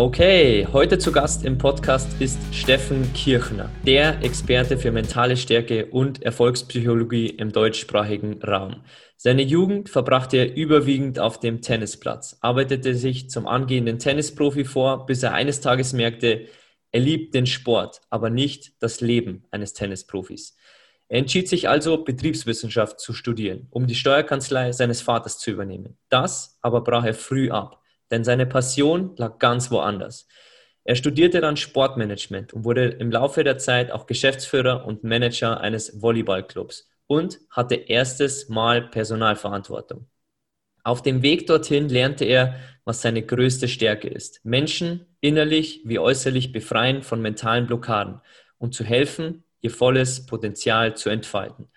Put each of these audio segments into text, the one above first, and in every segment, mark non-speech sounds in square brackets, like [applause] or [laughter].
Okay, heute zu Gast im Podcast ist Steffen Kirchner, der Experte für mentale Stärke und Erfolgspsychologie im deutschsprachigen Raum. Seine Jugend verbrachte er überwiegend auf dem Tennisplatz, arbeitete sich zum angehenden Tennisprofi vor, bis er eines Tages merkte, er liebt den Sport, aber nicht das Leben eines Tennisprofis. Er entschied sich also, Betriebswissenschaft zu studieren, um die Steuerkanzlei seines Vaters zu übernehmen. Das aber brach er früh ab denn seine Passion lag ganz woanders. Er studierte dann Sportmanagement und wurde im Laufe der Zeit auch Geschäftsführer und Manager eines Volleyballclubs und hatte erstes Mal Personalverantwortung. Auf dem Weg dorthin lernte er, was seine größte Stärke ist. Menschen innerlich wie äußerlich befreien von mentalen Blockaden und zu helfen, ihr volles Potenzial zu entfalten.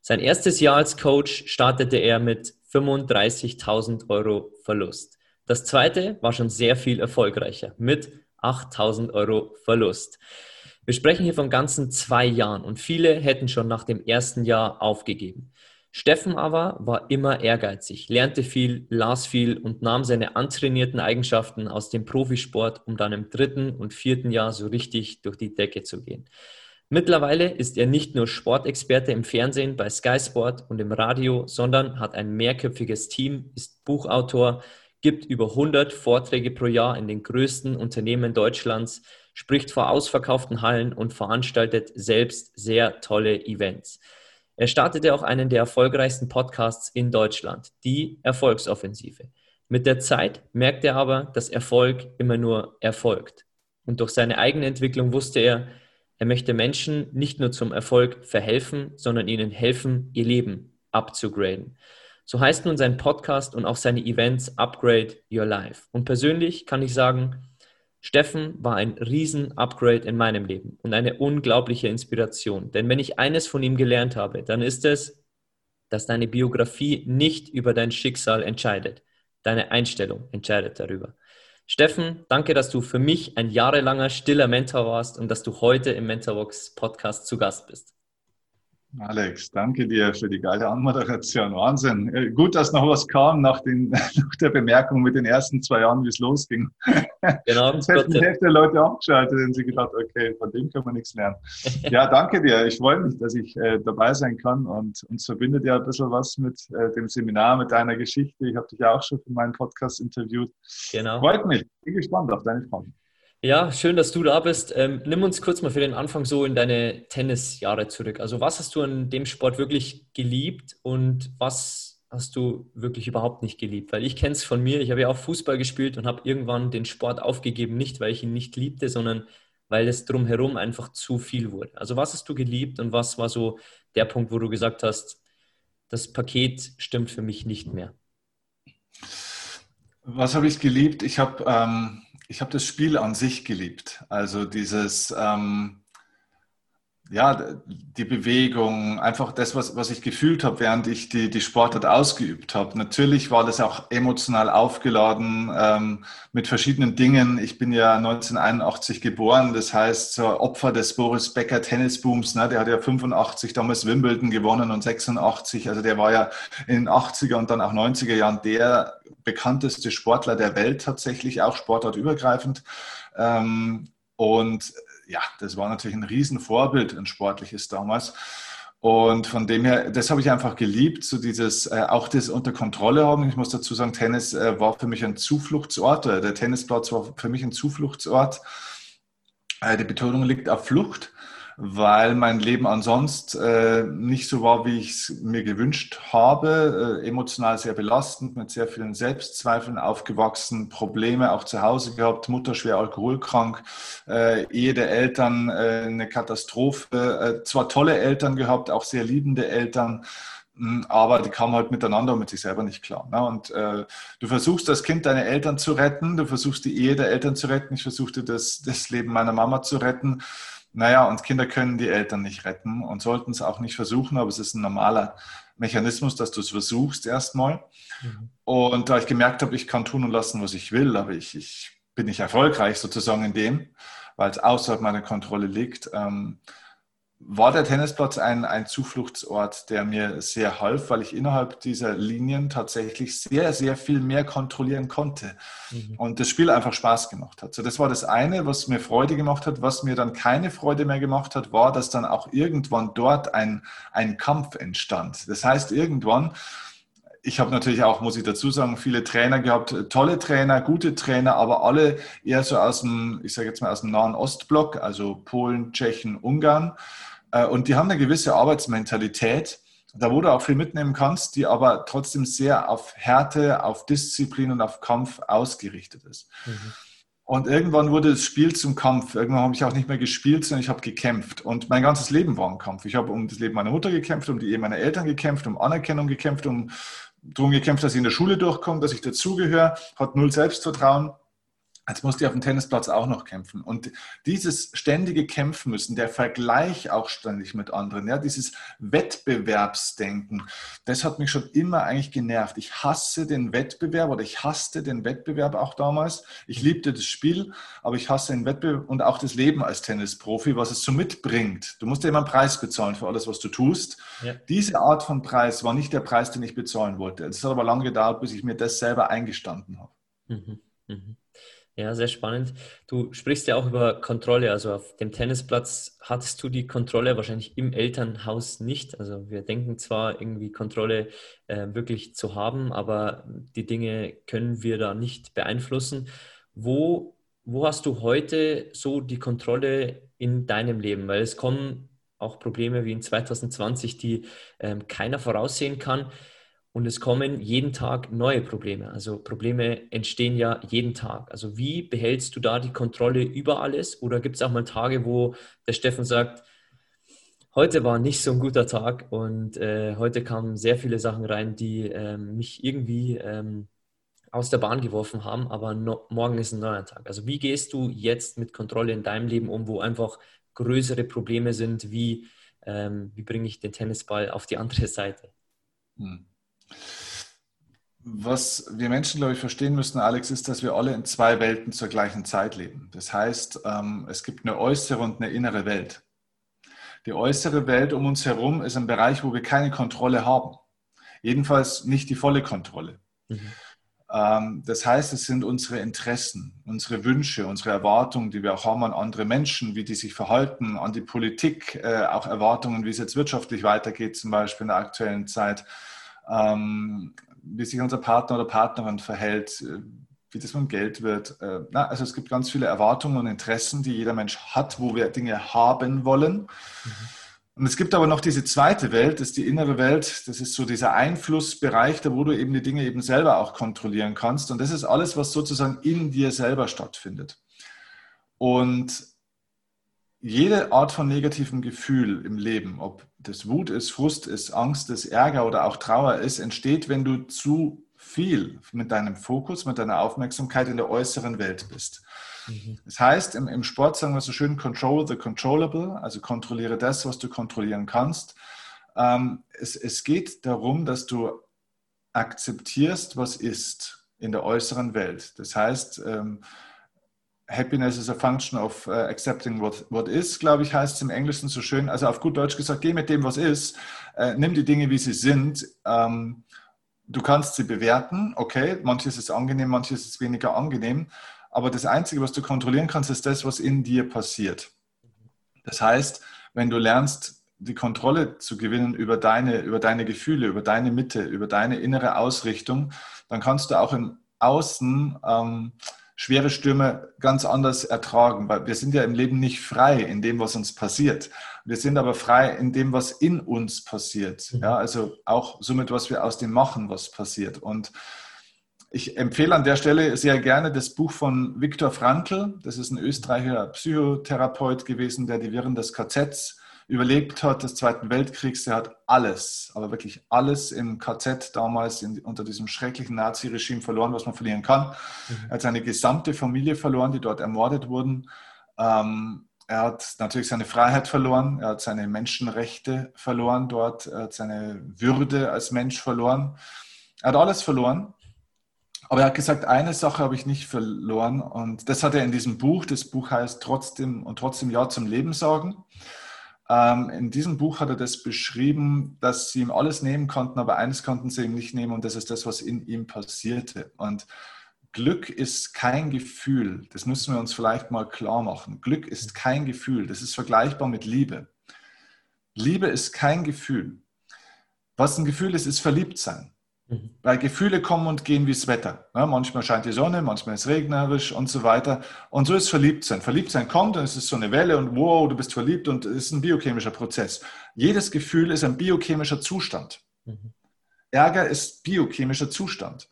Sein erstes Jahr als Coach startete er mit 35.000 Euro Verlust. Das zweite war schon sehr viel erfolgreicher mit 8000 Euro Verlust. Wir sprechen hier von ganzen zwei Jahren und viele hätten schon nach dem ersten Jahr aufgegeben. Steffen aber war immer ehrgeizig, lernte viel, las viel und nahm seine antrainierten Eigenschaften aus dem Profisport, um dann im dritten und vierten Jahr so richtig durch die Decke zu gehen. Mittlerweile ist er nicht nur Sportexperte im Fernsehen bei Sky Sport und im Radio, sondern hat ein mehrköpfiges Team, ist Buchautor, gibt über 100 Vorträge pro Jahr in den größten Unternehmen Deutschlands, spricht vor ausverkauften Hallen und veranstaltet selbst sehr tolle Events. Er startete auch einen der erfolgreichsten Podcasts in Deutschland, die Erfolgsoffensive. Mit der Zeit merkte er aber, dass Erfolg immer nur erfolgt. Und durch seine eigene Entwicklung wusste er, er möchte Menschen nicht nur zum Erfolg verhelfen, sondern ihnen helfen, ihr Leben abzugraden. So heißt nun sein Podcast und auch seine Events Upgrade Your Life. Und persönlich kann ich sagen, Steffen war ein Riesen-Upgrade in meinem Leben und eine unglaubliche Inspiration. Denn wenn ich eines von ihm gelernt habe, dann ist es, dass deine Biografie nicht über dein Schicksal entscheidet. Deine Einstellung entscheidet darüber. Steffen, danke, dass du für mich ein jahrelanger stiller Mentor warst und dass du heute im Mentorbox Podcast zu Gast bist. Alex, danke dir für die geile Anmoderation. Wahnsinn. Äh, gut, dass noch was kam nach, den, [laughs] nach der Bemerkung mit den ersten zwei Jahren, wie es losging. [laughs] Genau. Sonst hätten die Hälfte der Leute abgeschaltet und sie gedacht, okay, von dem können wir nichts lernen. [laughs] Ja, danke dir. Ich freue mich, dass ich äh, dabei sein kann und uns verbindet ja ein bisschen was mit äh, dem Seminar, mit deiner Geschichte. Ich habe dich ja auch schon für meinen Podcast interviewt. Genau. Freut mich. Bin gespannt auf deine Fragen. Ja, schön, dass du da bist. Ähm, nimm uns kurz mal für den Anfang so in deine Tennisjahre zurück. Also was hast du an dem Sport wirklich geliebt und was hast du wirklich überhaupt nicht geliebt? Weil ich kenne es von mir, ich habe ja auch Fußball gespielt und habe irgendwann den Sport aufgegeben, nicht weil ich ihn nicht liebte, sondern weil es drumherum einfach zu viel wurde. Also was hast du geliebt und was war so der Punkt, wo du gesagt hast, das Paket stimmt für mich nicht mehr? Was habe ich geliebt? Ich habe... Ähm ich habe das Spiel an sich geliebt. Also dieses, ähm, ja, die Bewegung, einfach das, was, was ich gefühlt habe, während ich die, die Sportart ausgeübt habe. Natürlich war das auch emotional aufgeladen ähm, mit verschiedenen Dingen. Ich bin ja 1981 geboren, das heißt, so Opfer des Boris Becker Tennisbooms, ne, der hat ja 85 damals Wimbledon gewonnen und 86, also der war ja in den 80er und dann auch 90er Jahren der bekannteste Sportler der Welt tatsächlich, auch sportartübergreifend. Ähm, und ja, das war natürlich ein Riesenvorbild, ein sportliches damals. Und von dem her, das habe ich einfach geliebt, so dieses, äh, auch das unter Kontrolle haben. Ich muss dazu sagen, Tennis äh, war für mich ein Zufluchtsort, oder der Tennisplatz war für mich ein Zufluchtsort. Äh, die Betonung liegt auf Flucht weil mein Leben ansonsten äh, nicht so war, wie ich es mir gewünscht habe. Äh, emotional sehr belastend, mit sehr vielen Selbstzweifeln aufgewachsen, Probleme auch zu Hause gehabt, Mutter schwer alkoholkrank, äh, Ehe der Eltern äh, eine Katastrophe. Äh, zwar tolle Eltern gehabt, auch sehr liebende Eltern hm, aber die kamen halt miteinander und mit sich selber nicht klar. Ne? Und äh, du versuchst als Kind deine Eltern zu retten, du versuchst die Ehe der Eltern zu retten, ich versuchte das, das Leben meiner Mama zu retten. Naja, und Kinder können die Eltern nicht retten und sollten es auch nicht versuchen, aber es ist ein normaler Mechanismus, dass du es versuchst erstmal. Mhm. Und da ich gemerkt habe, ich kann tun und lassen, was ich will, aber ich, ich bin nicht erfolgreich sozusagen in dem, weil es außerhalb meiner Kontrolle liegt, ähm, war der Tennisplatz ein, ein Zufluchtsort, der mir sehr half, weil ich innerhalb dieser Linien tatsächlich sehr, sehr viel mehr kontrollieren konnte mhm. und das Spiel einfach Spaß gemacht hat. So, das war das eine, was mir Freude gemacht hat. Was mir dann keine Freude mehr gemacht hat, war, dass dann auch irgendwann dort ein, ein Kampf entstand. Das heißt, irgendwann ich habe natürlich auch, muss ich dazu sagen, viele Trainer gehabt, tolle Trainer, gute Trainer, aber alle eher so aus dem, ich sage jetzt mal aus dem Nahen Ostblock, also Polen, Tschechen, Ungarn. Äh, und die haben eine gewisse Arbeitsmentalität, da wo du auch viel mitnehmen kannst, die aber trotzdem sehr auf Härte, auf Disziplin und auf Kampf ausgerichtet ist. Mhm. Und irgendwann wurde das Spiel zum Kampf. Irgendwann habe ich auch nicht mehr gespielt, sondern ich habe gekämpft. Und mein ganzes Leben war ein Kampf. Ich habe um das Leben meiner Mutter gekämpft, um die Ehe meiner Eltern gekämpft, um Anerkennung gekämpft, um darum gekämpft, dass ich in der Schule durchkomme, dass ich dazugehöre, hat null Selbstvertrauen. Jetzt musste ich auf dem Tennisplatz auch noch kämpfen. Und dieses ständige Kämpfen müssen, der Vergleich auch ständig mit anderen, ja, dieses Wettbewerbsdenken, das hat mich schon immer eigentlich genervt. Ich hasse den Wettbewerb oder ich hasste den Wettbewerb auch damals. Ich liebte das Spiel, aber ich hasse den Wettbewerb und auch das Leben als Tennisprofi, was es so mitbringt. Du musst ja immer einen Preis bezahlen für alles, was du tust. Ja. Diese Art von Preis war nicht der Preis, den ich bezahlen wollte. Es hat aber lange gedauert, bis ich mir das selber eingestanden habe. Mhm. Ja, sehr spannend. Du sprichst ja auch über Kontrolle. Also auf dem Tennisplatz hattest du die Kontrolle wahrscheinlich im Elternhaus nicht. Also wir denken zwar irgendwie Kontrolle äh, wirklich zu haben, aber die Dinge können wir da nicht beeinflussen. Wo, wo hast du heute so die Kontrolle in deinem Leben? Weil es kommen auch Probleme wie in 2020, die ähm, keiner voraussehen kann. Und es kommen jeden Tag neue Probleme. Also Probleme entstehen ja jeden Tag. Also wie behältst du da die Kontrolle über alles? Oder gibt es auch mal Tage, wo der Steffen sagt, heute war nicht so ein guter Tag und äh, heute kamen sehr viele Sachen rein, die äh, mich irgendwie ähm, aus der Bahn geworfen haben, aber no, morgen ist ein neuer Tag. Also wie gehst du jetzt mit Kontrolle in deinem Leben um, wo einfach größere Probleme sind, wie, ähm, wie bringe ich den Tennisball auf die andere Seite? Hm. Was wir Menschen, glaube ich, verstehen müssen, Alex, ist, dass wir alle in zwei Welten zur gleichen Zeit leben. Das heißt, ähm, es gibt eine äußere und eine innere Welt. Die äußere Welt um uns herum ist ein Bereich, wo wir keine Kontrolle haben. Jedenfalls nicht die volle Kontrolle. Mhm. Ähm, das heißt, es sind unsere Interessen, unsere Wünsche, unsere Erwartungen, die wir auch haben an andere Menschen, wie die sich verhalten, an die Politik, äh, auch Erwartungen, wie es jetzt wirtschaftlich weitergeht, zum Beispiel in der aktuellen Zeit ähm, wie sich unser Partner oder Partnerin verhält, äh, wie das mit Geld wird. Äh, na, also es gibt ganz viele Erwartungen und Interessen, die jeder Mensch hat, wo wir Dinge haben wollen. Mhm. Und es gibt aber noch diese zweite Welt, das ist die innere Welt, das ist so dieser Einflussbereich, da wo du eben die Dinge eben selber auch kontrollieren kannst. Und das ist alles, was sozusagen in dir selber stattfindet. Und jede Art von negativem Gefühl im Leben, ob das Wut ist, Frust ist, Angst ist, Ärger oder auch Trauer ist, entsteht, wenn du zu viel mit deinem Fokus, mit deiner Aufmerksamkeit in der äußeren Welt bist. Mhm. Das heißt, im, im, Sport sagen wir so schön, control the controllable, also kontrolliere das, was du kontrollieren kannst. Ähm, es, es geht darum, dass du akzeptierst, was ist in der äußeren Welt. Das heißt, ähm, Happiness is a function of uh, accepting what, what is, glaube ich, heißt es im Englischen so schön. Also auf gut Deutsch gesagt, geh mit dem, was ist, äh, nimm die Dinge, wie sie sind. Ähm, du kannst sie bewerten, okay, manches ist angenehm, manches ist weniger angenehm, aber das Einzige, was du kontrollieren kannst, ist das, was in dir passiert. Das heißt, wenn du lernst, die Kontrolle zu gewinnen über deine, über deine Gefühle, über deine Mitte, über deine innere Ausrichtung, dann kannst du auch im Außen ähm, schwere Stürme ganz anders ertragen, weil wir sind ja im Leben nicht frei in dem, was uns passiert. Wir sind aber frei in dem, was in uns passiert. Mhm. Ja, also auch somit, was wir aus dem machen, was passiert. Und ich empfehle an der Stelle sehr gerne das Buch von Viktor Frankl. Das ist ein österreichischer Psychotherapeut gewesen, der die Wirren des KZs überlebt hat des Zweiten Weltkriegs, der hat alles, aber wirklich alles im KZ damals in, unter diesem schrecklichen Nazi-Regime verloren, was man verlieren kann. Mhm. Er hat seine gesamte Familie verloren, die dort ermordet wurden. Ähm, er hat natürlich seine Freiheit verloren, er hat seine Menschenrechte verloren dort, er hat seine Würde als Mensch verloren. Er hat alles verloren. Aber er hat gesagt, eine Sache habe ich nicht verloren und das hat er in diesem Buch, das Buch heißt Trotzdem und trotzdem Ja zum Leben sagen. Ähm, in diesem Buch hat er das beschrieben, dass sie ihm alles nehmen konnten, aber eines konnten sie ihm nicht nehmen und das ist das, was in ihm passierte. Und Glück ist kein Gefühl, das müssen wir uns vielleicht mal klar machen. Glück ist kein Gefühl, das ist vergleichbar mit Liebe. Liebe ist kein Gefühl. Was ein Gefühl ist, ist Verliebtsein. Mhm. Weil Gefühle kommen und gehen wie das Wetter. Ja, manchmal scheint die Sonne, manchmal ist es regnerisch und so weiter. Und so ist Verliebtsein. Verliebtsein kommt und es ist so eine Welle und wow, du bist verliebt und es ist ein biochemischer Prozess. Jedes Gefühl ist ein biochemischer Zustand. Mhm. Ärger ist biochemischer Zustand.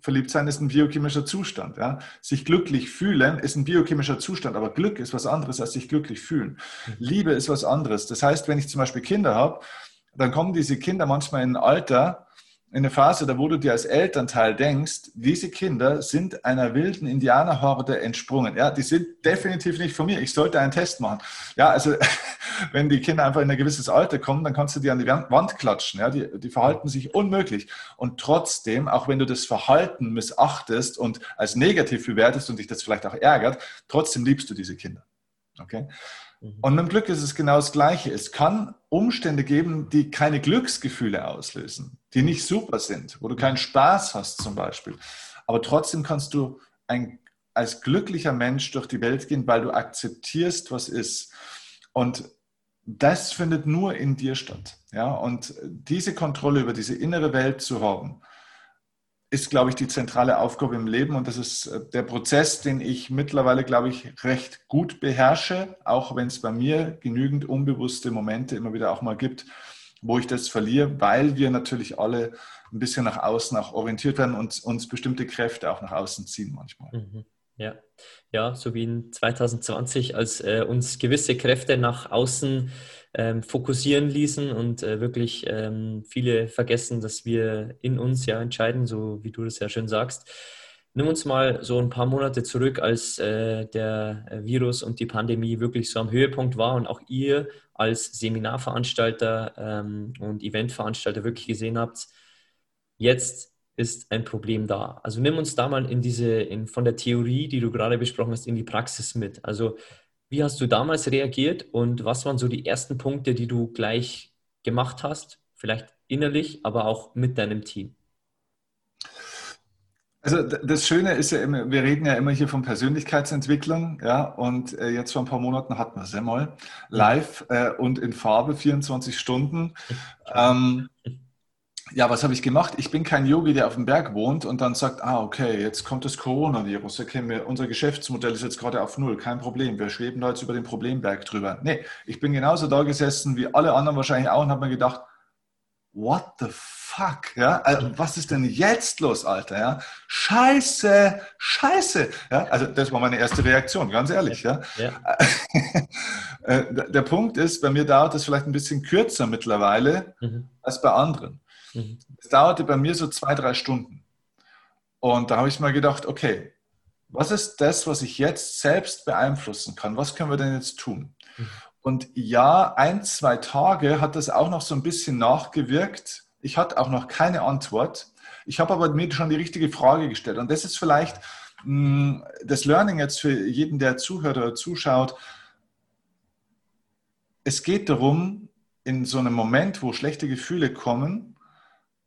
Verliebtsein ist ein biochemischer Zustand. Ja? Sich glücklich fühlen ist ein biochemischer Zustand, aber Glück ist was anderes als sich glücklich fühlen. Mhm. Liebe ist was anderes. Das heißt, wenn ich zum Beispiel Kinder habe, dann kommen diese Kinder manchmal in ein Alter, in eine Phase, da wo du dir als Elternteil denkst, diese Kinder sind einer wilden Indianerhorde entsprungen. Ja, die sind definitiv nicht von mir. Ich sollte einen Test machen. Ja, also [laughs] wenn die Kinder einfach in ein gewisses Alter kommen, dann kannst du die an die Wand klatschen. Ja, die, die verhalten sich unmöglich. Und trotzdem, auch wenn du das Verhalten missachtest und als negativ bewertest und dich das vielleicht auch ärgert, trotzdem liebst du diese Kinder. Okay? Mhm. Und mit dem Glück ist es genau das Gleiche. Es kann Umstände geben, die keine Glücksgefühle auslösen, die nicht super sind, wo du keinen Spaß hast zum Beispiel. Aber trotzdem kannst du ein, als glücklicher Mensch durch die Welt gehen, weil du akzeptierst, was ist. Und das findet nur in dir statt. Ja? Und diese Kontrolle über diese innere Welt zu haben, ist, glaube ich, die zentrale Aufgabe im Leben und das ist äh, der Prozess, den ich mittlerweile, glaube ich, recht gut beherrsche, auch wenn es bei mir genügend unbewusste Momente immer wieder auch mal gibt, wo ich das verliere, weil wir natürlich alle ein bisschen nach außen auch orientiert werden und uns bestimmte Kräfte auch nach außen ziehen manchmal. Mhm. Ja. ja, so wie in 2020, als äh, uns gewisse Kräfte nach außen ähm, fokussieren ließen und äh, wirklich ähm, viele vergessen, dass wir in uns ja entscheiden, so wie du das ja schön sagst. Nimm uns mal so ein paar Monate zurück, als äh, der Virus und die Pandemie wirklich so am Höhepunkt war und auch ihr als Seminarveranstalter ähm, und Eventveranstalter wirklich gesehen habt, jetzt ist ein Problem da. Also nimm uns da mal in diese, in, von der Theorie, die du gerade besprochen hast, in die Praxis mit. Also wie hast du damals reagiert und was waren so die ersten Punkte, die du gleich gemacht hast? Vielleicht innerlich, aber auch mit deinem Team. Also das Schöne ist ja immer, wir reden ja immer hier von Persönlichkeitsentwicklung, ja, und äh, jetzt vor ein paar Monaten hatten wir es ja mal live äh, und in Farbe 24 Stunden. [laughs] Ähm, ja, was habe ich gemacht? Ich bin kein Yogi, der auf dem Berg wohnt und dann sagt, ah, okay, jetzt kommt das Coronavirus. Okay, wir, unser Geschäftsmodell ist jetzt gerade auf Null, kein Problem. Wir schweben da jetzt über den Problemberg drüber. Nee, ich bin genauso da gesessen wie alle anderen wahrscheinlich auch und habe mir gedacht, what the fuck? Ja, also, was ist denn jetzt los, Alter? Ja, scheiße, scheiße. Ja, also das war meine erste Reaktion, ganz ehrlich. Ja. ja. [laughs] Äh, der Punkt ist, bei mir dauert es vielleicht ein bisschen kürzer mittlerweile mhm. als bei anderen. Mhm. Es dauerte bei mir so zwei, drei Stunden. Und da habe ich mal gedacht, okay, was ist das, was ich jetzt selbst beeinflussen kann? Was können wir denn jetzt tun? Mhm. Und ja, ein, zwei Tage hat das auch noch so ein bisschen nachgewirkt. Ich hatte auch noch keine Antwort. Ich habe aber mir schon die richtige Frage gestellt. Und das ist vielleicht mh, hm, das Learning jetzt für jeden, der zuhört oder zuschaut. Es geht darum, in so einem Moment, wo schlechte Gefühle kommen,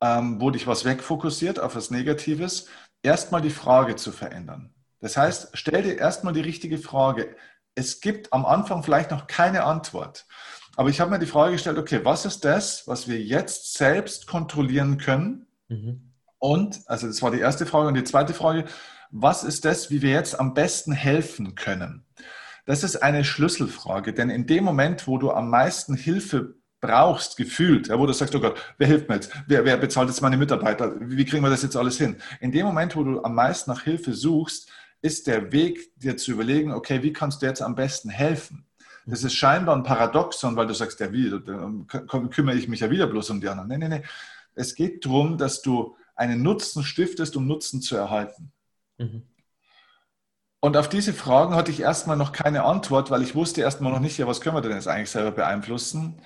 ähm, wo dich was wegfokussiert auf was Negatives, erstmal die Frage zu verändern. Das heißt, stell dir erstmal die richtige Frage. Es gibt am Anfang vielleicht noch keine Antwort. Aber ich habe mir die Frage gestellt, okay, was ist das, was wir jetzt selbst kontrollieren können? Mhm. Und, also das war die erste Frage. Und die zweite Frage, was ist das, wie wir jetzt am besten helfen können? Das ist eine Schlüsselfrage, denn in dem Moment, wo du am meisten Hilfe brauchst, gefühlt, ja, wo du sagst, oh Gott, wer hilft mir jetzt? Wer, wer bezahlt jetzt meine Mitarbeiter? Wie kriegen wir das jetzt alles hin? In dem Moment, wo du am meisten nach Hilfe suchst, ist der Weg, dir zu überlegen, okay, wie kannst du jetzt am besten helfen? Das ist scheinbar ein Paradoxon, weil du sagst, ja, wie, dann kümmere ich mich ja wieder bloß um die anderen. Nein, nein, nein. Es geht darum, dass du einen Nutzen stiftest, um Nutzen zu erhalten. Mhm. Und auf diese Fragen hatte ich erstmal noch keine Antwort, weil ich wusste erstmal noch nicht, ja, was können wir denn jetzt eigentlich selber beeinflussen?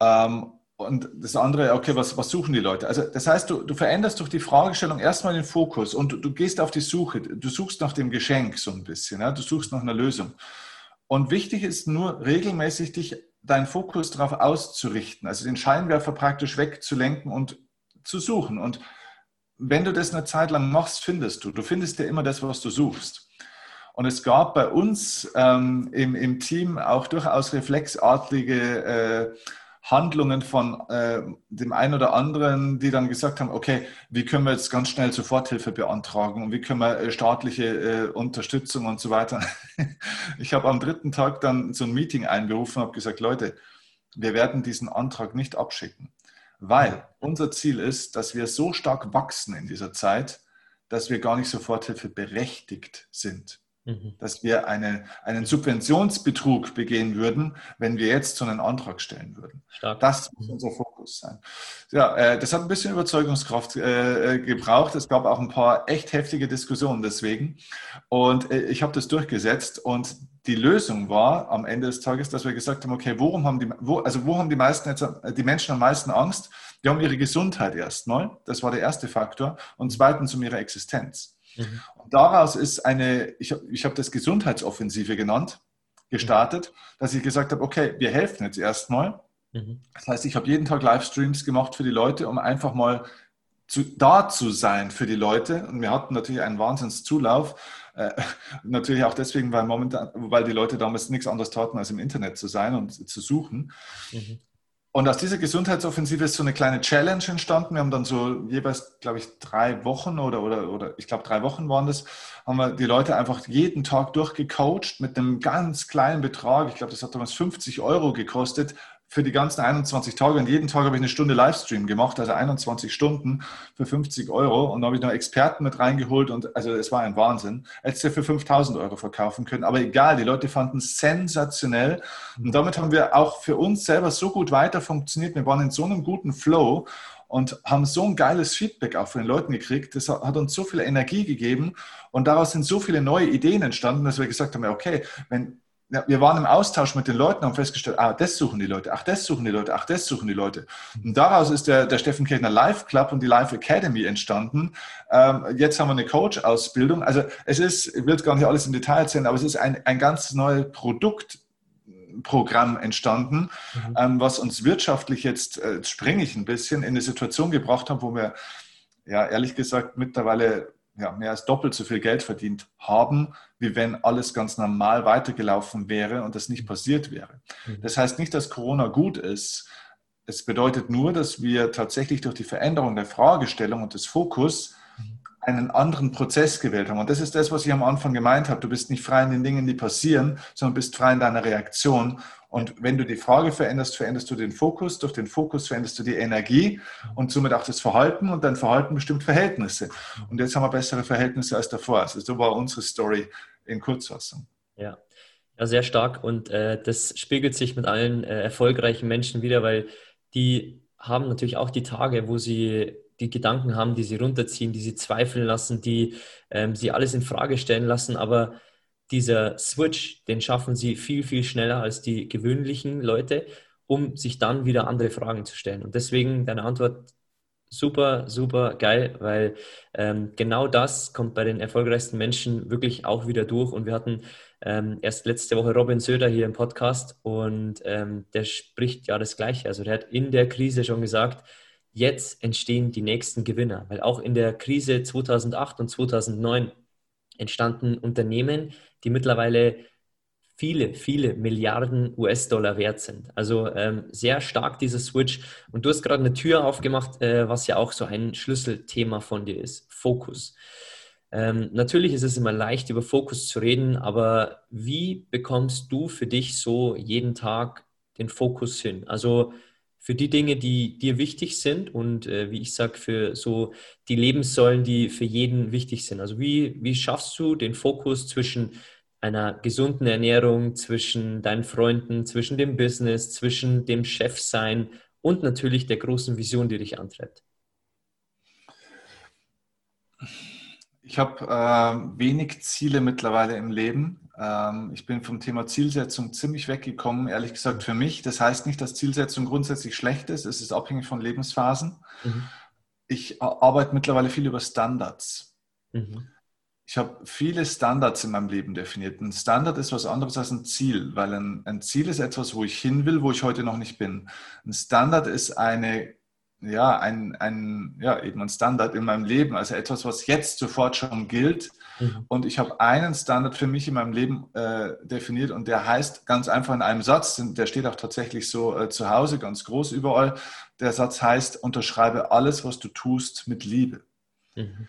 Ähm, und das andere, okay, was, was suchen die Leute? Also das heißt, du, du veränderst durch die Fragestellung erstmal den Fokus und du, du, gehst auf die Suche. Du suchst nach dem Geschenk so ein bisschen, ja? du suchst nach einer Lösung. Und wichtig ist nur regelmäßig dich deinen Fokus darauf auszurichten, also den Scheinwerfer praktisch wegzulenken und zu suchen. Und wenn du das eine Zeit lang machst, findest du. Du findest ja immer das, was du suchst. Und es gab bei uns ähm, im, im Team auch durchaus reflexartige äh, Handlungen von äh, dem einen oder anderen, die dann gesagt haben, okay, wie können wir jetzt ganz schnell Soforthilfe beantragen und wie können wir äh, staatliche äh, Unterstützung und so weiter. [laughs] ich habe am dritten Tag dann so ein Meeting einberufen und habe gesagt, Leute, wir werden diesen Antrag nicht abschicken, weil unser Ziel ist, dass wir so stark wachsen in dieser Zeit, dass wir gar nicht Soforthilfe berechtigt sind. Mhm. dass wir eine, einen Subventionsbetrug begehen würden, wenn wir jetzt so einen Antrag stellen würden. Stark. Das muss mhm. unser Fokus sein. Ja, äh, das hat ein bisschen Überzeugungskraft äh, äh, gebraucht. Es gab auch ein paar echt heftige Diskussionen deswegen. Und äh, ich habe das durchgesetzt und die Lösung war am Ende des Tages, dass wir gesagt haben, okay, worum haben die, wo, also wo haben die meisten jetzt, die Menschen am meisten Angst? Die haben ihre Gesundheit erstmal. Das war der erste Faktor. Und zweitens um ihre Existenz. Mhm. Und daraus ist eine, ich habe ich hab das Gesundheitsoffensive genannt, gestartet, mhm. dass ich gesagt habe, okay, wir helfen jetzt erstmal. Mhm. Das heißt, ich habe jeden Tag Livestreams gemacht für die Leute, um einfach mal zu, da zu sein für die Leute. Und wir hatten natürlich einen Wahnsinnszulauf. Äh, [laughs] natürlich auch deswegen, weil momentan, weil die Leute damals nichts anderes taten, als im Internet zu sein und zu suchen. Mhm. Und aus dieser Gesundheitsoffensive ist so eine kleine Challenge entstanden. Wir haben dann so jeweils, glaube ich, drei Wochen oder, oder, oder ich glaube, drei Wochen waren das, haben wir die Leute einfach jeden Tag durchgecoacht mit einem ganz kleinen Betrag. Ich glaube, das hat damals 50 Euro gekostet für die ganzen 21 Tage und jeden Tag habe ich eine Stunde Livestream gemacht, also 21 Stunden für 50 Euro und da habe ich noch Experten mit reingeholt und also es war ein Wahnsinn. Hättest du für 5000 Euro verkaufen können, aber egal, die Leute fanden es sensationell und damit haben wir auch für uns selber so gut weiter funktioniert. Wir waren in so einem guten Flow und haben so ein geiles Feedback auch von den Leuten gekriegt. Das hat uns so viel Energie gegeben und daraus sind so viele neue Ideen entstanden, dass wir gesagt haben, okay, wenn ja, wir waren im Austausch mit den Leuten und haben festgestellt, ah, das suchen die Leute, ach, das suchen die Leute, ach, das suchen die Leute. Und daraus ist der, der Steffen Kirchner Live Club und die Live Academy entstanden. Ähm, jetzt haben wir eine Coach-Ausbildung. Also es ist, ich will jetzt gar nicht alles im Detail erzählen, aber es ist ein, ein ganz neues Produktprogramm entstanden, mhm. ähm, was uns wirtschaftlich jetzt, äh, springe ich ein bisschen, in eine Situation gebracht hat, wo wir, ja, ehrlich gesagt, mittlerweile ja, mehr als doppelt so viel Geld verdient haben, wie wenn alles ganz normal weitergelaufen wäre und das nicht passiert wäre. Mhm. Das heißt nicht, dass Corona gut ist. Es bedeutet nur, dass wir tatsächlich durch die Veränderung der Fragestellung und des Fokus mhm. Einen anderen Prozess gewählt haben. Und das ist das, was ich am Anfang gemeint habe. Du bist nicht frei in den Dingen, die passieren, sondern bist frei in deiner Reaktion. Und wenn du die Frage veränderst, veränderst du den Fokus. Durch den Fokus veränderst du die Energie und somit auch das Verhalten. Und dein Verhalten bestimmt Verhältnisse. Und jetzt haben wir bessere Verhältnisse als davor. Also so war unsere Story in Kurzfassung. Ja. Ja, sehr stark. Und äh, das spiegelt sich mit allen äh, erfolgreichen Menschen wieder, weil die haben natürlich auch die Tage, wo sie die Gedanken haben, die sie runterziehen, die sie zweifeln lassen, die ähm, sie alles in Frage stellen lassen, aber dieser Switch, den schaffen sie viel, viel schneller als die gewöhnlichen Leute, um sich dann wieder andere Fragen zu stellen. Und deswegen deine Antwort super, super geil, weil ähm, genau das kommt bei den erfolgreichsten Menschen wirklich auch wieder durch. Und wir hatten ähm, erst letzte Woche Robin Söder hier im Podcast und ähm, der spricht ja das Gleiche. Also der hat in der Krise schon gesagt, jetzt entstehen die nächsten Gewinner, weil auch in der Krise 2008 und 2009 entstanden Unternehmen, die mittlerweile viele, viele Milliarden US-Dollar wert sind. Also ähm, sehr stark dieser Switch. Und du hast gerade eine Tür aufgemacht, äh, was ja auch so ein Schlüsselthema von dir ist, Fokus. Ähm, natürlich ist es immer leicht, über Fokus zu reden, aber wie bekommst du für dich so jeden Tag den Fokus hin? Also für die Dinge, die dir wichtig sind und äh, wie ich sage, für so die Lebenssäulen, die für jeden wichtig sind. Also wie, wie schaffst du den Fokus zwischen einer gesunden Ernährung, zwischen deinen Freunden, zwischen dem Business, zwischen dem Chefsein und natürlich der großen Vision, die dich antreibt? Ich habe äh, wenig Ziele mittlerweile im Leben. Ähm, ich bin vom Thema Zielsetzung ziemlich weggekommen, ehrlich gesagt für mich. Das heißt nicht, dass Zielsetzung grundsätzlich schlecht ist. Es ist abhängig von Lebensphasen. Mhm. Ich arbeite mittlerweile viel über Standards. Mhm. Ich habe viele Standards in meinem Leben definiert. Ein Standard ist was anderes als ein Ziel, weil ein, ein Ziel ist etwas, wo ich hin will, wo ich heute noch nicht bin. Ein Standard ist eine ja, ein, ein, ja, eben ein Standard in meinem Leben, also etwas, was jetzt sofort schon gilt. Mhm. Und ich habe einen Standard für mich in meinem Leben äh, definiert und der heißt ganz einfach in einem Satz, der steht auch tatsächlich so äh, zu Hause, ganz groß überall. Der Satz heißt, unterschreibe alles, was du tust, mit Liebe. Mhm.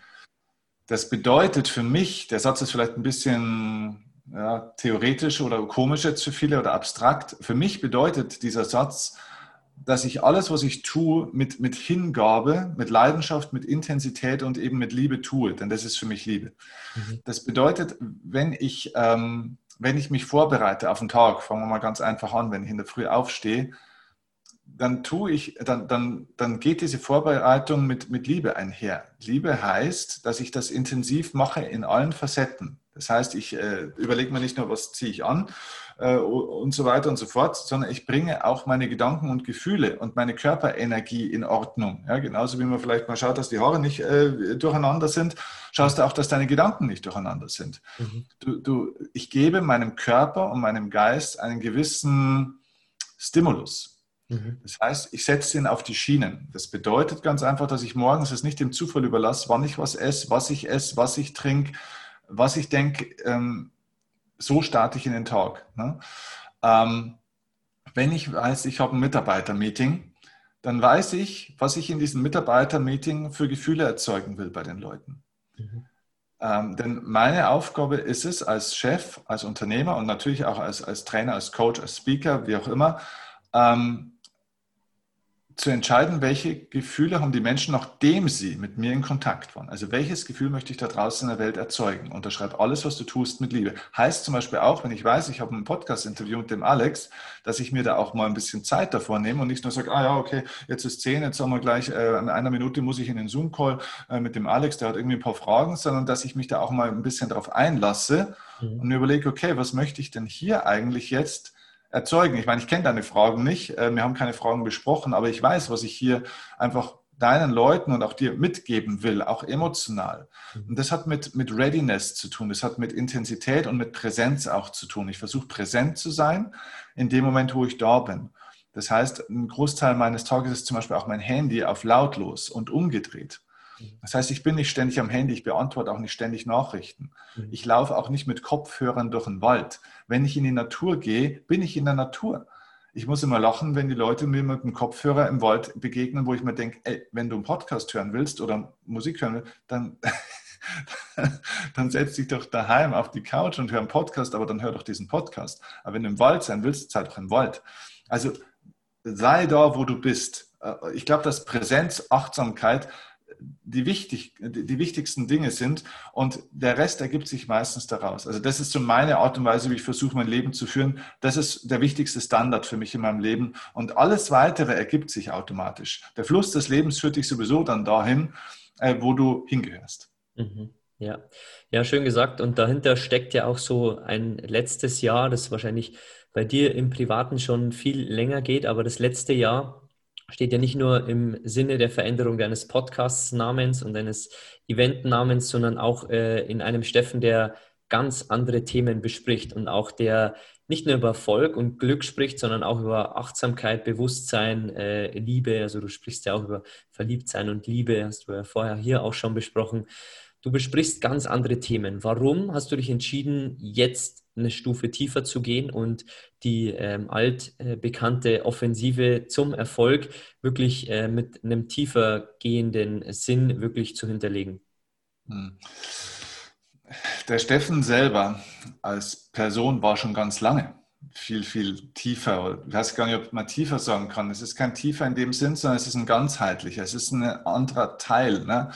Das bedeutet für mich, der Satz ist vielleicht ein bisschen ja, theoretisch oder komisch jetzt für viele oder abstrakt. Für mich bedeutet dieser Satz, dass ich alles, was ich tue, mit, mit Hingabe, mit Leidenschaft, mit Intensität und eben mit Liebe tue, denn das ist für mich Liebe. Mhm. Das bedeutet, wenn ich, ähm, wenn ich mich vorbereite auf einen Tag, fangen wir mal ganz einfach an, wenn ich in der Früh aufstehe, dann tue ich, dann, dann, dann geht diese Vorbereitung mit, mit Liebe einher. Liebe heißt, dass ich das intensiv mache in allen Facetten. Das heißt, ich äh, überlege mir nicht nur, was ziehe ich an äh, und so weiter und so fort, sondern ich bringe auch meine Gedanken und Gefühle und meine Körperenergie in Ordnung. Ja, genauso wie man vielleicht mal schaut, dass die Haare nicht äh, durcheinander sind, schaust du auch, dass deine Gedanken nicht durcheinander sind. Mhm. Du, du, ich gebe meinem Körper und meinem Geist einen gewissen Stimulus. Mhm. Das heißt, ich setze ihn auf die Schienen. Das bedeutet ganz einfach, dass ich morgens es nicht dem Zufall überlasse, wann ich was esse, was ich esse, was ich trinke, was ich denke, ähm, so starte ich in den Tag. Ne? Ähm, wenn ich weiß, ich habe ein Mitarbeitermeeting, dann weiß ich, was ich in diesem Mitarbeitermeeting für Gefühle erzeugen will bei den Leuten. Mhm. Ähm, denn meine Aufgabe ist es als Chef, als Unternehmer und natürlich auch als, als Trainer, als Coach, als Speaker, wie auch immer, ähm, zu entscheiden, welche Gefühle haben die Menschen, nachdem sie mit mir in Kontakt waren. Also welches Gefühl möchte ich da draußen in der Welt erzeugen? Unterschreib alles, was du tust, mit Liebe. Heißt zum Beispiel auch, wenn ich weiß, ich habe ein Podcast-Interview mit dem Alex, dass ich mir da auch mal ein bisschen Zeit davor nehme und nicht nur sage, ah ja, okay, jetzt ist zehn, jetzt haben wir gleich, äh, in einer Minute muss ich in den Zoom-Call äh, mit dem Alex, der hat irgendwie ein paar Fragen, sondern dass ich mich da auch mal ein bisschen darauf einlasse mhm. und mir überlege, okay, was möchte ich denn hier eigentlich jetzt erzeugen. Ich meine, ich kenne deine Fragen nicht, äh, wir haben keine Fragen besprochen, aber ich weiß, was ich hier einfach deinen Leuten und auch dir mitgeben will, auch emotional. Mhm. Und das hat mit, mit Readiness zu tun, das hat mit Intensität und mit Präsenz auch zu tun. Ich versuche präsent zu sein in dem Moment, wo ich da bin. Das heißt, ein Großteil meines Tages ist zum Beispiel auch mein Handy auf lautlos und umgedreht. Das heißt, ich bin nicht ständig am Handy, ich beantworte auch nicht ständig Nachrichten. Mhm. Ich laufe auch nicht mit Kopfhörern durch den Wald. Wenn ich in die Natur gehe, bin ich in der Natur. Ich muss immer lachen, wenn die Leute mir mit dem Kopfhörer im Wald begegnen, wo ich mir denke, ey, wenn du einen Podcast hören willst oder Musik hören willst, dann, [laughs] dann setz dich doch daheim auf die Couch und hör einen Podcast, aber dann hör doch diesen Podcast. Aber wenn du im Wald sein willst, sei doch im Wald. Also sei da, wo du bist. Äh, ich glaube, dass Präsenz, Achtsamkeit die, wichtig, die wichtigsten Dinge sind und der Rest ergibt sich meistens daraus. Also das ist so meine Art und Weise, wie ich versuche, mein Leben zu führen. Das ist der wichtigste Standard für mich in meinem Leben und alles Weitere ergibt sich automatisch. Der Fluss des Lebens führt dich sowieso dann dahin, äh, wo du hingehörst. Mhm. Ja. ja, schön gesagt. Und dahinter steckt ja auch so ein letztes Jahr, das wahrscheinlich bei dir im Privaten schon viel länger geht, aber das letzte Jahr steht ja nicht nur im Sinne der Veränderung deines Podcasts-Namens und deines Event-Namens, sondern auch äh, in einem Steffen, der ganz andere Themen bespricht und auch der nicht nur über Erfolg und Glück spricht, sondern auch über Achtsamkeit, Bewusstsein, äh, Liebe. Also du sprichst ja auch über Verliebtsein und Liebe, hast du ja vorher hier auch schon besprochen. Du besprichst ganz andere Themen. Warum hast du dich entschieden, jetzt eine Stufe tiefer zu gehen und die ähm, altbekannte Offensive zum Erfolg wirklich äh, mit einem tiefer gehenden Sinn wirklich zu hinterlegen? Hm. Der Steffen selber als Person war schon ganz lange viel, viel tiefer. Ich weiß gar nicht, ob man tiefer sagen kann. Es ist kein tiefer in dem Sinn, sondern es ist ein ganzheitlicher. Es ist ein anderer Teil. Ne?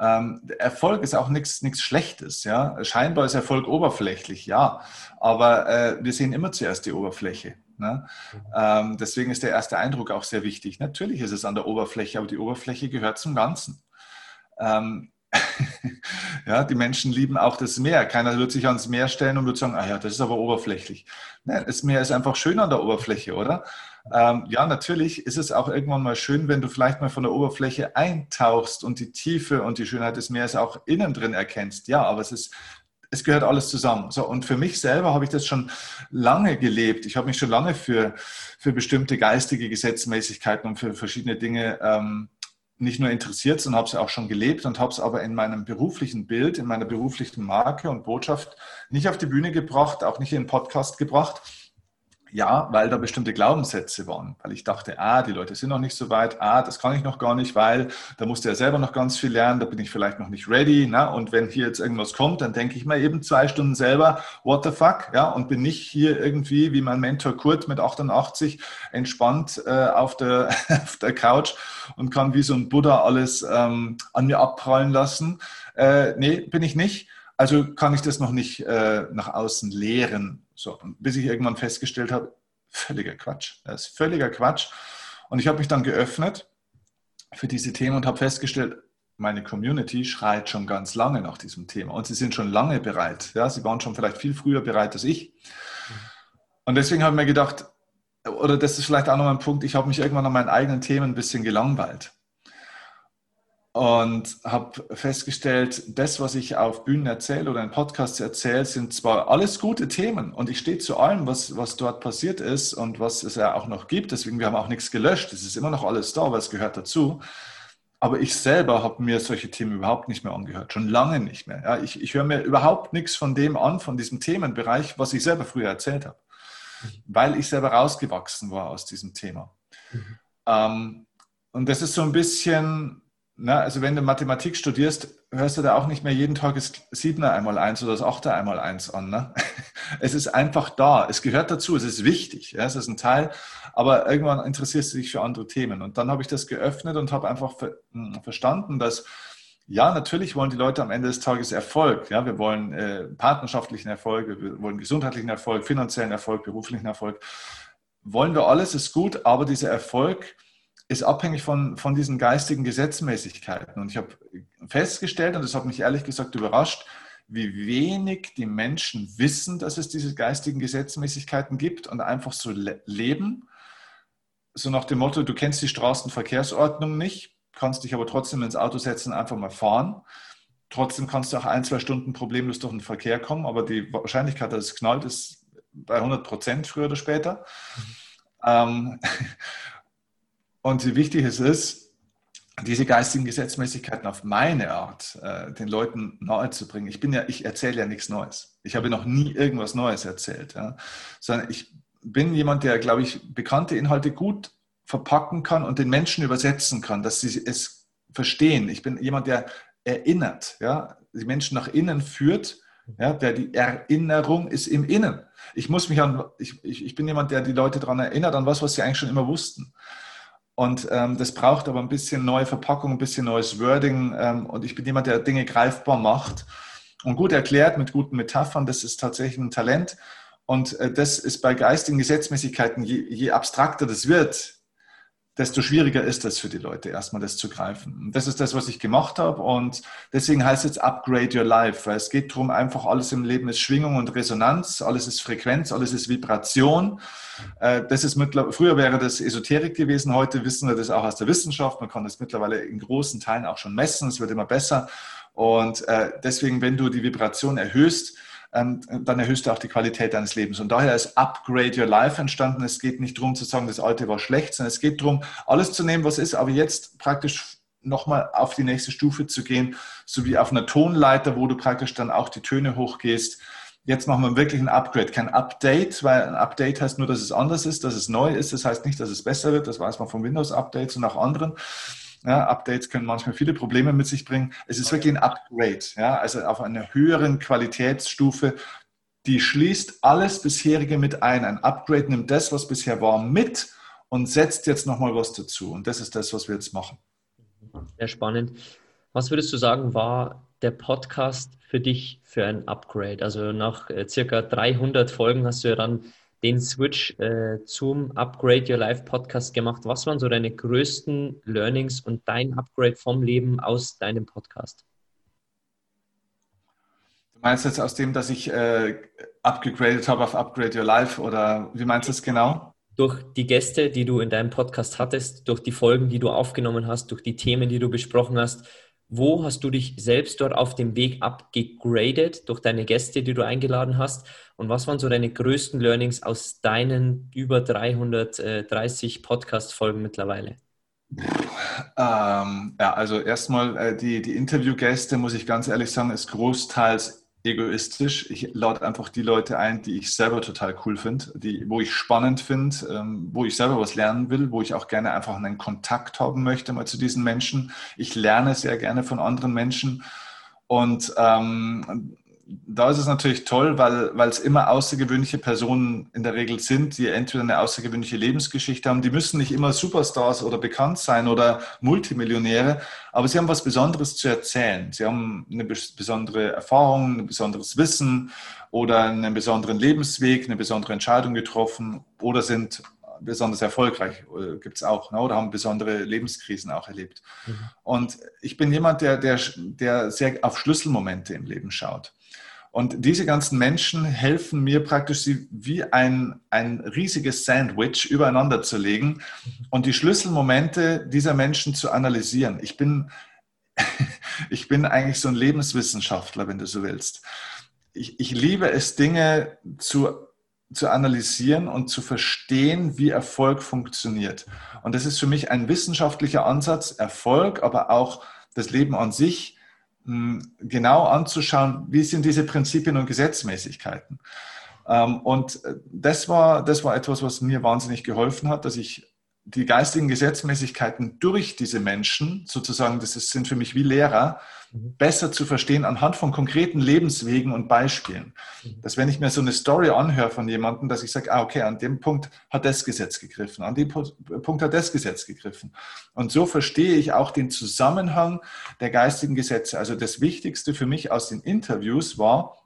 Ähm, Erfolg ist auch nichts Schlechtes. Ja? Scheinbar ist Erfolg oberflächlich, ja, aber äh, wir sehen immer zuerst die Oberfläche. Ne? Ähm, deswegen ist der erste Eindruck auch sehr wichtig. Natürlich ist es an der Oberfläche, aber die Oberfläche gehört zum Ganzen. Ähm, [laughs] ja, die Menschen lieben auch das Meer. Keiner wird sich ans Meer stellen und wird sagen, ah ja, das ist aber oberflächlich. Nein, das Meer ist einfach schön an der Oberfläche, oder? Ähm, ja, natürlich ist es auch irgendwann mal schön, wenn du vielleicht mal von der Oberfläche eintauchst und die Tiefe und die Schönheit des Meeres auch innen drin erkennst. Ja, aber es ist es gehört alles zusammen. So, und für mich selber habe ich das schon lange gelebt. Ich habe mich schon lange für, für bestimmte geistige Gesetzmäßigkeiten und für verschiedene Dinge ähm, nicht nur interessiert, sondern habe es auch schon gelebt und habe es aber in meinem beruflichen Bild, in meiner beruflichen Marke und Botschaft nicht auf die Bühne gebracht, auch nicht in den Podcast gebracht, ja, weil da bestimmte Glaubenssätze waren. Weil ich dachte, ah, die Leute sind noch nicht so weit, ah, das kann ich noch gar nicht, weil da musste er selber noch ganz viel lernen, da bin ich vielleicht noch nicht ready. Ne? Und wenn hier jetzt irgendwas kommt, dann denke ich mir eben zwei Stunden selber, what the fuck, ja, und bin nicht hier irgendwie wie mein Mentor Kurt mit 88 entspannt äh, auf, der, [laughs] auf der Couch und kann wie so ein Buddha alles ähm, an mir abprallen lassen. Äh, nee, bin ich nicht. Also kann ich das noch nicht äh, nach außen lehren. So, bis ich irgendwann festgestellt habe, völliger Quatsch. Das ist völliger Quatsch. Und ich habe mich dann geöffnet für diese Themen und habe festgestellt, meine Community schreit schon ganz lange nach diesem Thema und sie sind schon lange bereit. Ja, sie waren schon vielleicht viel früher bereit als ich. Und deswegen habe ich mir gedacht, oder das ist vielleicht auch noch ein Punkt, ich habe mich irgendwann an meinen eigenen Themen ein bisschen gelangweilt und habe festgestellt, das, was ich auf Bühnen erzähle oder in Podcasts erzähle, sind zwar alles gute Themen und ich stehe zu allem, was, was dort passiert ist und was es ja auch noch gibt. Deswegen, wir haben auch nichts gelöscht. Es ist immer noch alles da, weil es gehört dazu. Aber ich selber habe mir solche Themen überhaupt nicht mehr angehört, schon lange nicht mehr. Ja, ich, ich höre mir überhaupt nichts von dem an, von diesem Themenbereich, was ich selber früher erzählt habe, weil ich selber rausgewachsen war aus diesem Thema. Mhm. Ähm, und das ist so ein bisschen na, also wenn du Mathematik studierst, hörst du da auch nicht mehr jeden Tag das Siebener einmal eins oder das Achter einmal eins an. Ne? [laughs] Es ist einfach da. Es gehört dazu. Es ist wichtig. Ja? Es ist ein Teil. Aber irgendwann interessierst du dich für andere Themen. Und dann habe ich das geöffnet und habe einfach hm, verstanden, dass ja, natürlich wollen die Leute am Ende des Tages Erfolg. Ja, wir wollen äh, partnerschaftlichen Erfolg, wir wollen gesundheitlichen Erfolg, finanziellen Erfolg, beruflichen Erfolg. Wollen wir alles, ist gut, aber dieser Erfolg, ist abhängig von, von diesen geistigen Gesetzmäßigkeiten. Und ich habe festgestellt, und das hat mich ehrlich gesagt überrascht, wie wenig die Menschen wissen, dass es diese geistigen Gesetzmäßigkeiten gibt und einfach so le leben. So nach dem Motto, du kennst die Straßenverkehrsordnung nicht, kannst dich aber trotzdem ins Auto setzen, einfach mal fahren. Trotzdem kannst du auch ein, zwei Stunden problemlos durch den Verkehr kommen, aber die Wahrscheinlichkeit, dass es knallt, ist bei 100 Prozent früher oder später. Mhm. Ähm, und wie wichtig es ist, diese geistigen Gesetzmäßigkeiten auf meine Art äh, den Leuten nahe zu bringen. Ich bin ja, ich erzähle ja nichts Neues. Ich habe noch nie irgendwas Neues erzählt, ja. sondern ich bin jemand, der, glaube ich, bekannte Inhalte gut verpacken kann und den Menschen übersetzen kann, dass sie es verstehen. Ich bin jemand, der erinnert, ja, die Menschen nach innen führt. Ja, der die Erinnerung ist im Innen. Ich muss mich an, ich, ich, ich bin jemand, der die Leute daran erinnert, an was, was sie eigentlich schon immer wussten. Und ähm, das braucht aber ein bisschen neue Verpackung, ein bisschen neues Wording. Ähm, und ich bin jemand, der Dinge greifbar macht und gut erklärt mit guten Metaphern. Das ist tatsächlich ein Talent. Und äh, das ist bei geistigen Gesetzmäßigkeiten, je, je abstrakter das wird, desto schwieriger ist es für die Leute, erstmal das zu greifen. Und das ist das, was ich gemacht habe. Und deswegen heißt es Upgrade Your Life, weil es geht darum, einfach alles im Leben ist Schwingung und Resonanz, alles ist Frequenz, alles ist Vibration. Äh, das ist mittlerweile, früher wäre das Esoterik gewesen, heute wissen wir das auch aus der Wissenschaft. Man kann das mittlerweile in großen Teilen auch schon messen, es wird immer besser. Und äh, deswegen, wenn du die Vibration erhöhst, dann erhöhst du auch die Qualität deines Lebens. Und daher ist Upgrade Your Life entstanden. Es geht nicht darum zu sagen, das Alte war schlecht, sondern es geht darum, alles zu nehmen, was ist, aber jetzt praktisch nochmal auf die nächste Stufe zu gehen, so wie auf einer Tonleiter, wo du praktisch dann auch die Töne hochgehst. Jetzt machen wir wirklich ein Upgrade, kein Update, weil ein Update heißt nur, dass es anders ist, dass es neu ist. Das heißt nicht, dass es besser wird. Das weiß man von Windows-Updates und auch anderen. Ja, Updates können manchmal viele Probleme mit sich bringen. Es ist wirklich ein Upgrade, ja, also auf einer höheren Qualitätsstufe. Die schließt alles bisherige mit ein. Ein Upgrade nimmt das, was bisher war, mit und setzt jetzt nochmal was dazu. Und das ist das, was wir jetzt machen. Sehr spannend. Was würdest du sagen, war der Podcast für dich für ein Upgrade? Also nach äh, circa 300 Folgen hast du ja dann den Switch äh, zum Upgrade Your Life Podcast gemacht. Was waren so deine größten Learnings und dein Upgrade vom Leben aus deinem Podcast? Du meinst jetzt aus dem, dass ich äh, abgegradet habe auf Upgrade Your Life oder wie meinst du es genau? Durch die Gäste, die du in deinem Podcast hattest, durch die Folgen, die du aufgenommen hast, durch die Themen, die du besprochen hast, wo hast du dich selbst dort auf dem Weg abgegradet durch deine Gäste, die du eingeladen hast? Und was waren so deine größten Learnings aus deinen über 330 Podcast-Folgen mittlerweile? Ähm, ja, also erstmal äh, die, die Interviewgäste, muss ich ganz ehrlich sagen, ist großteils egoistisch. Ich lade einfach die Leute ein, die ich selber total cool finde, die, wo ich spannend finde, ähm, wo ich selber was lernen will, wo ich auch gerne einfach einen Kontakt haben möchte mal zu diesen Menschen. Ich lerne sehr gerne von anderen Menschen. Und ähm, da ist es natürlich toll, weil, weil es immer außergewöhnliche Personen in der Regel sind, die entweder eine außergewöhnliche Lebensgeschichte haben. Die müssen nicht immer Superstars oder bekannt sein oder Multimillionäre, aber sie haben was Besonderes zu erzählen. Sie haben eine besondere Erfahrung, ein besonderes Wissen oder einen besonderen Lebensweg, eine besondere Entscheidung getroffen oder sind besonders erfolgreich, äh, gibt es auch, ne? oder haben besondere Lebenskrisen auch erlebt. Mhm. Und ich bin jemand, der, der, der sehr auf Schlüsselmomente im Leben schaut. Und diese ganzen Menschen helfen mir praktisch, sie wie ein, ein riesiges Sandwich übereinander zu legen und die Schlüsselmomente dieser Menschen zu analysieren. Ich bin, [laughs] ich bin eigentlich so ein Lebenswissenschaftler, wenn du so willst. Ich, ich liebe es, Dinge zu, zu analysieren und zu verstehen, wie Erfolg funktioniert. Und das ist für mich ein wissenschaftlicher Ansatz, Erfolg, aber auch das Leben an sich genau anzuschauen, wie sind diese Prinzipien und Gesetzmäßigkeiten. Ähm, und äh, das war, das war etwas, was mir wahnsinnig geholfen hat, dass ich die geistigen Gesetzmäßigkeiten durch diese Menschen, sozusagen, das sind für mich wie Lehrer. Besser zu verstehen anhand von konkreten Lebenswegen und Beispielen. Mhm. Dass wenn ich mir so eine Story anhöre von jemandem, dass ich sage, ah, okay, an dem Punkt hat das Gesetz gegriffen, an dem Punkt hat das Gesetz gegriffen. Und so verstehe ich auch den Zusammenhang der geistigen Gesetze. Also das Wichtigste für mich aus den Interviews war,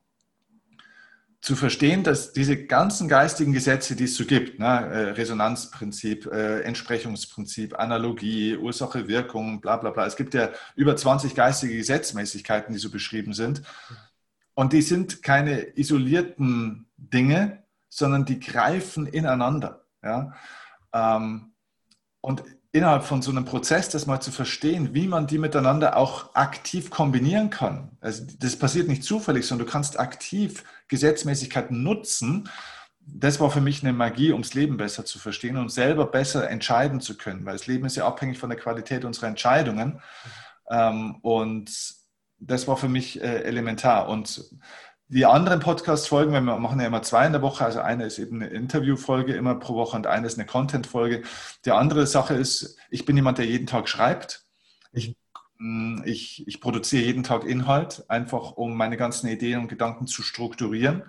zu verstehen, dass diese ganzen geistigen Gesetze, die es so gibt, ne, äh, Resonanzprinzip, äh, Entsprechungsprinzip, Analogie, Ursache, Wirkung, bla bla bla. Es gibt ja über 20 geistige Gesetzmäßigkeiten, die so beschrieben sind. Und die sind keine isolierten Dinge, sondern die greifen ineinander. Ja? Ähm, und innerhalb von so einem Prozess das mal zu verstehen, wie man die miteinander auch aktiv kombinieren kann. Also das passiert nicht zufällig, sondern du kannst aktiv Gesetzmäßigkeiten nutzen. Das war für mich eine Magie, um das Leben besser zu verstehen und selber besser entscheiden zu können, weil das Leben ist ja abhängig von der Qualität unserer Entscheidungen. Ähm, und das war für mich äh, elementar. Und die anderen Podcast-Folgen, wir machen ja immer zwei in der Woche, also eine ist eben eine Interview-Folge immer pro Woche und eine ist eine Content-Folge. Die andere Sache ist, ich bin jemand, der jeden Tag schreibt. Ich, mm, ich, ich produziere jeden Tag Inhalt, einfach um meine ganzen Ideen und Gedanken zu strukturieren.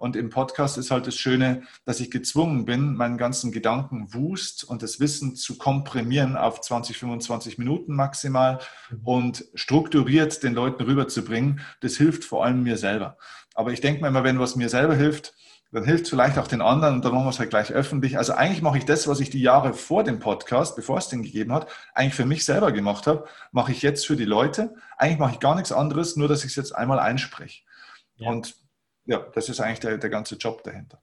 Und im Podcast ist halt das Schöne, dass ich gezwungen bin, meinen ganzen Gedankenwust und das Wissen zu komprimieren auf 20, 25 Minuten maximal mhm. und strukturiert den Leuten rüberzubringen. Das hilft vor allem mir selber. Aber ich denke mir immer, wenn was mir selber hilft, dann hilft es vielleicht auch den anderen und dann machen wir es halt gleich öffentlich. Also eigentlich mache ich das, was ich die Jahre vor dem Podcast, bevor es den gegeben hat, eigentlich für mich selber gemacht habe, mache ich jetzt für die Leute. Eigentlich mache ich gar nichts anderes, nur dass ich es jetzt einmal einspreche. Ja. Und ja, das ist eigentlich der, der ganze Job dahinter.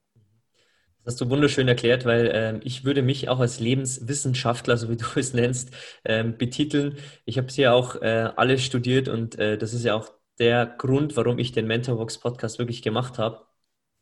Das hast du wunderschön erklärt, weil ähm, ich würde mich auch als Lebenswissenschaftler, so wie du [laughs] es nennst, ähm, betiteln. Ich habe es ja auch äh, alles studiert und äh, das ist ja auch der Grund, warum ich den Mentorbox Podcast wirklich gemacht habe,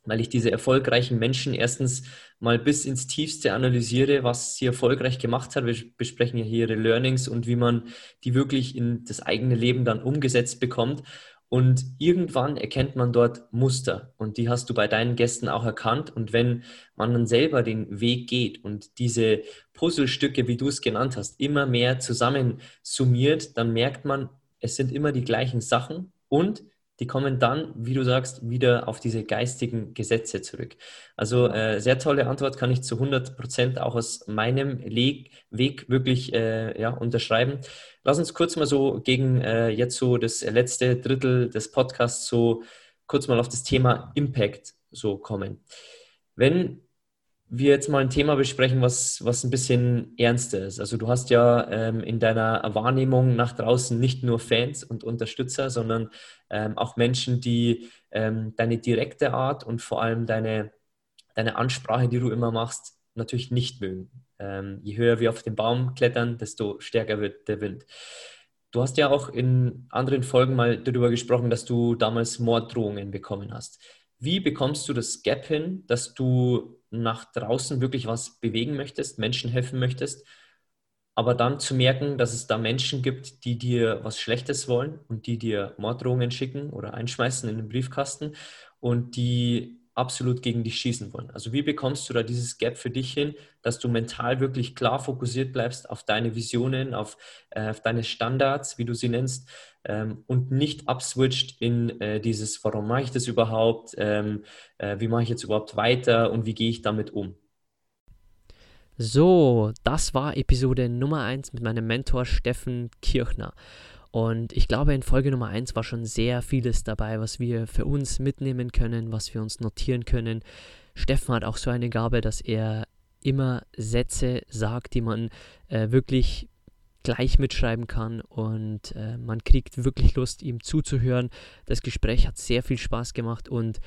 weil ich diese erfolgreichen Menschen erstens mal bis ins Tiefste analysiere, was sie erfolgreich gemacht hat. Wir besprechen ja hier ihre Learnings und wie man die wirklich in das eigene Leben dann umgesetzt bekommt. Und irgendwann erkennt man dort Muster und die hast du bei deinen Gästen auch erkannt. Und wenn man dann selber den Weg geht und diese Puzzlestücke, wie du es genannt hast, immer mehr zusammen summiert, dann merkt man, es sind immer die gleichen Sachen und die kommen dann, wie du sagst, wieder auf diese geistigen Gesetze zurück. Also äh, sehr tolle Antwort, kann ich zu 100 Prozent auch aus meinem Le Weg wirklich äh, ja, unterschreiben. Lass uns kurz mal so gegen äh, jetzt so das letzte Drittel des Podcasts so kurz mal auf das Thema Impact so kommen. Wenn wir jetzt mal ein Thema besprechen, was, was ein bisschen ernster ist. Also du hast ja ähm, in deiner Wahrnehmung nach draußen nicht nur Fans und Unterstützer, sondern ähm, auch Menschen, die ähm, deine direkte Art und vor allem deine, deine Ansprache, die du immer machst, natürlich nicht mögen. Ähm, je höher wir auf den Baum klettern, desto stärker wird der Wind. Du hast ja auch in anderen Folgen mal darüber gesprochen, dass du damals Morddrohungen bekommen hast. Wie bekommst du das Gap hin, dass du nach draußen wirklich was bewegen möchtest, Menschen helfen möchtest, aber dann zu merken, dass es da Menschen gibt, die dir was Schlechtes wollen und die dir Morddrohungen schicken oder einschmeißen in den Briefkasten und die absolut gegen dich schießen wollen. Also wie bekommst du da dieses Gap für dich hin, dass du mental wirklich klar fokussiert bleibst auf deine Visionen, auf, äh, auf deine Standards, wie du sie nennst, ähm, und nicht abswitcht in äh, dieses, warum mache ich das überhaupt, ähm, äh, wie mache ich jetzt überhaupt weiter und wie gehe ich damit um. So, das war Episode Nummer 1 mit meinem Mentor Steffen Kirchner. Und ich glaube, in Folge Nummer 1 war schon sehr vieles dabei, was wir für uns mitnehmen können, was wir uns notieren können. Steffen hat auch so eine Gabe, dass er immer Sätze sagt, die man äh, wirklich gleich mitschreiben kann und äh, man kriegt wirklich Lust, ihm zuzuhören. Das Gespräch hat sehr viel Spaß gemacht und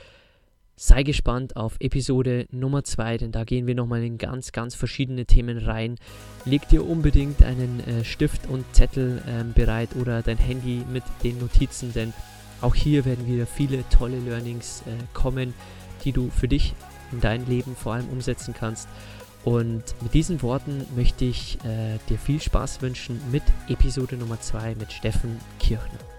sei gespannt auf Episode Nummer 2, denn da gehen wir nochmal in ganz, ganz verschiedene Themen rein. Leg dir unbedingt einen äh, Stift und Zettel äh, bereit oder dein Handy mit den Notizen, denn auch hier werden wieder viele tolle Learnings äh, kommen, die du für dich in dein Leben vor allem umsetzen kannst. Und mit diesen Worten möchte ich äh, dir viel Spaß wünschen mit Episode Nummer 2 mit Steffen Kirchner.